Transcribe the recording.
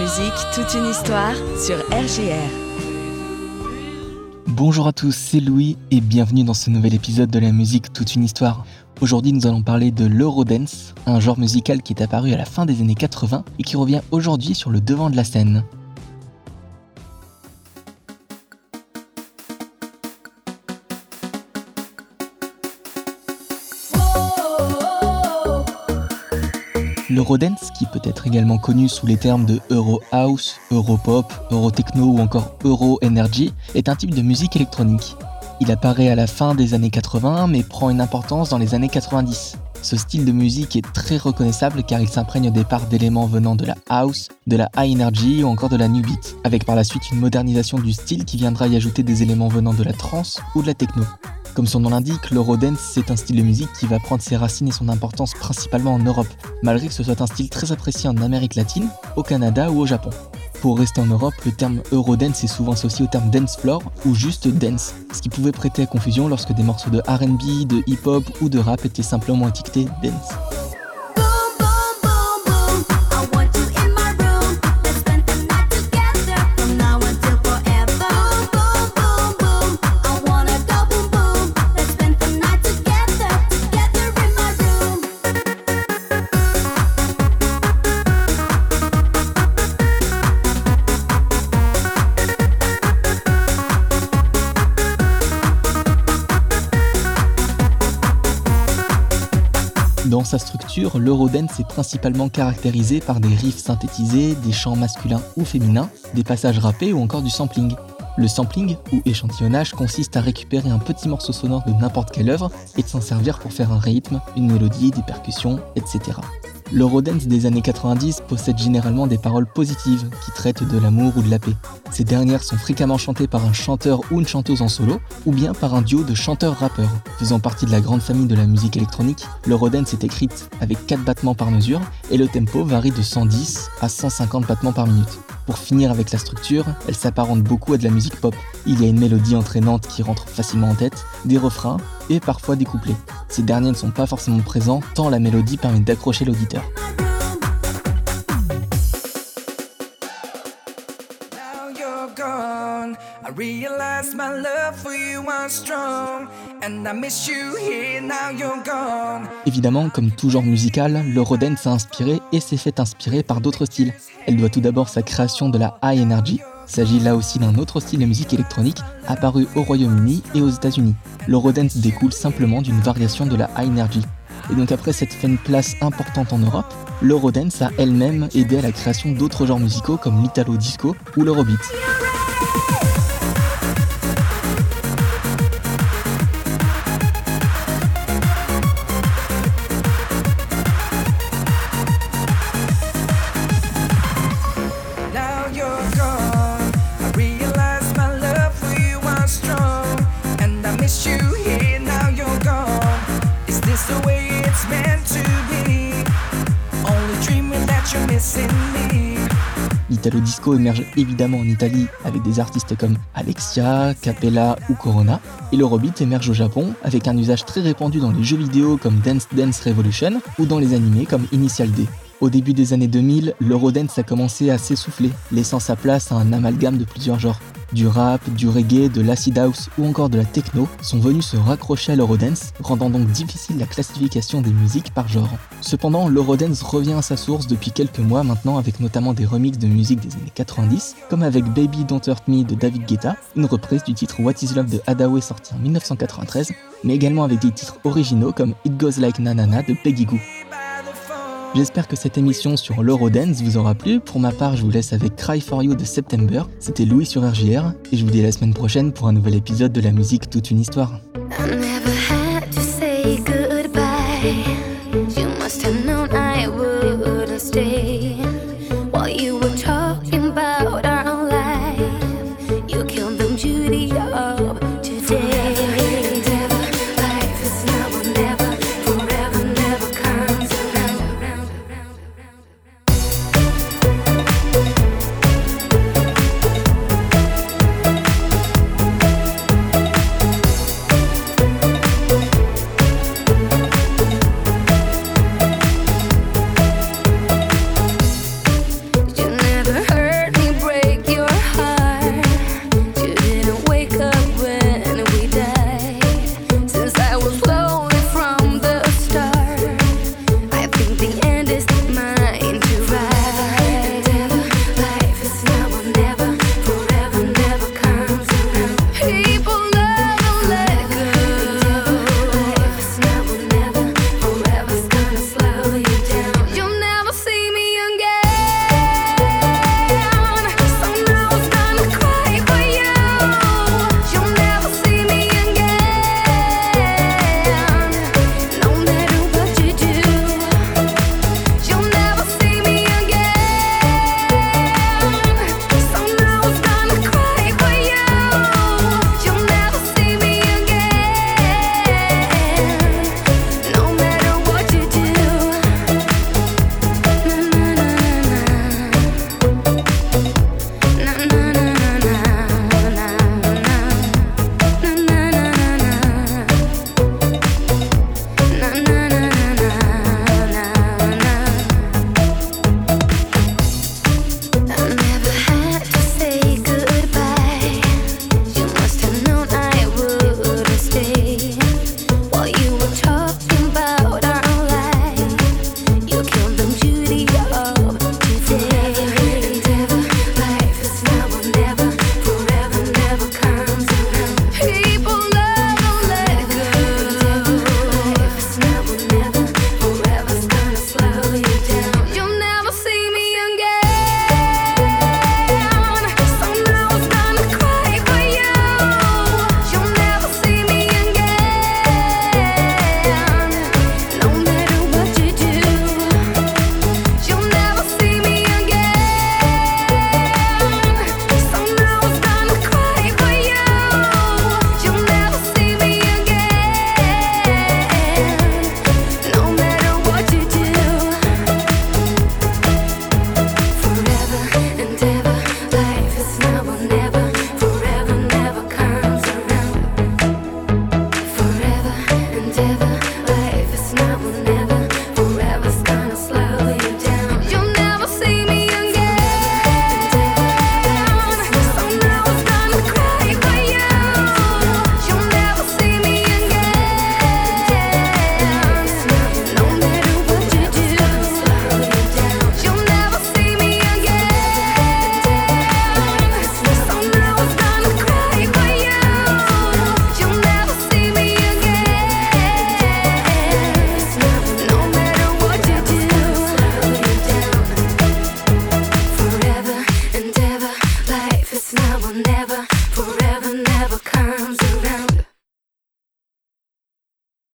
musique, toute une histoire sur RGR. Bonjour à tous, c'est Louis et bienvenue dans ce nouvel épisode de la musique Toute une histoire. Aujourd'hui, nous allons parler de l'Eurodance, un genre musical qui est apparu à la fin des années 80 et qui revient aujourd'hui sur le devant de la scène. L'Eurodance, qui peut être également connu sous les termes de Euro House, Euro Pop, Euro Techno ou encore Euro Energy, est un type de musique électronique. Il apparaît à la fin des années 80 mais prend une importance dans les années 90. Ce style de musique est très reconnaissable car il s'imprègne au départ d'éléments venant de la house, de la high energy ou encore de la new beat, avec par la suite une modernisation du style qui viendra y ajouter des éléments venant de la trance ou de la techno. Comme son nom l'indique, l'eurodance c'est un style de musique qui va prendre ses racines et son importance principalement en Europe, malgré que ce soit un style très apprécié en Amérique latine, au Canada ou au Japon. Pour rester en Europe, le terme Eurodance est souvent associé au terme dance floor ou juste dance, ce qui pouvait prêter à confusion lorsque des morceaux de RB, de hip-hop ou de rap étaient simplement étiquetés dance. Sa structure, l'Eurodance est principalement caractérisé par des riffs synthétisés, des chants masculins ou féminins, des passages rappés ou encore du sampling. Le sampling, ou échantillonnage, consiste à récupérer un petit morceau sonore de n'importe quelle œuvre et de s'en servir pour faire un rythme, une mélodie, des percussions, etc. L'Eurodance des années 90 possède généralement des paroles positives qui traitent de l'amour ou de la paix. Ces dernières sont fréquemment chantées par un chanteur ou une chanteuse en solo, ou bien par un duo de chanteurs-rappeurs. Faisant partie de la grande famille de la musique électronique, l'Eurodance est écrite avec 4 battements par mesure et le tempo varie de 110 à 150 battements par minute. Pour finir avec la structure, elle s'apparente beaucoup à de la musique pop. Il y a une mélodie entraînante qui rentre facilement en tête, des refrains et parfois des couplets. Ces derniers ne sont pas forcément présents tant la mélodie permet d'accrocher l'auditeur. Évidemment, comme tout genre musical, l'Eurodance s'est inspiré et s'est fait inspirer par d'autres styles. Elle doit tout d'abord sa création de la high energy. Il s'agit là aussi d'un autre style de musique électronique apparu au Royaume-Uni et aux États-Unis. L'Eurodance découle simplement d'une variation de la high energy. Et donc après cette une place importante en Europe, l'Eurodance a elle-même aidé à la création d'autres genres musicaux comme l'Italo Disco ou l'Eurobeat. L'Italo Disco émerge évidemment en Italie avec des artistes comme Alexia, Capella ou Corona, et l'Eurobeat émerge au Japon avec un usage très répandu dans les jeux vidéo comme Dance Dance Revolution ou dans les animés comme Initial D. Au début des années 2000, l'Eurodance a commencé à s'essouffler, laissant sa place à un amalgame de plusieurs genres du rap, du reggae, de l'acid house ou encore de la techno sont venus se raccrocher à l'Eurodance, rendant donc difficile la classification des musiques par genre. Cependant, l'Eurodance revient à sa source depuis quelques mois maintenant avec notamment des remixes de musique des années 90, comme avec Baby Don't Hurt Me de David Guetta, une reprise du titre What Is Love de Hadaway sorti en 1993, mais également avec des titres originaux comme It Goes Like Nanana de Peggy Goo. J'espère que cette émission sur l'Eurodance vous aura plu. Pour ma part, je vous laisse avec Cry for You de September. C'était Louis sur RJR et je vous dis à la semaine prochaine pour un nouvel épisode de la musique Toute une histoire.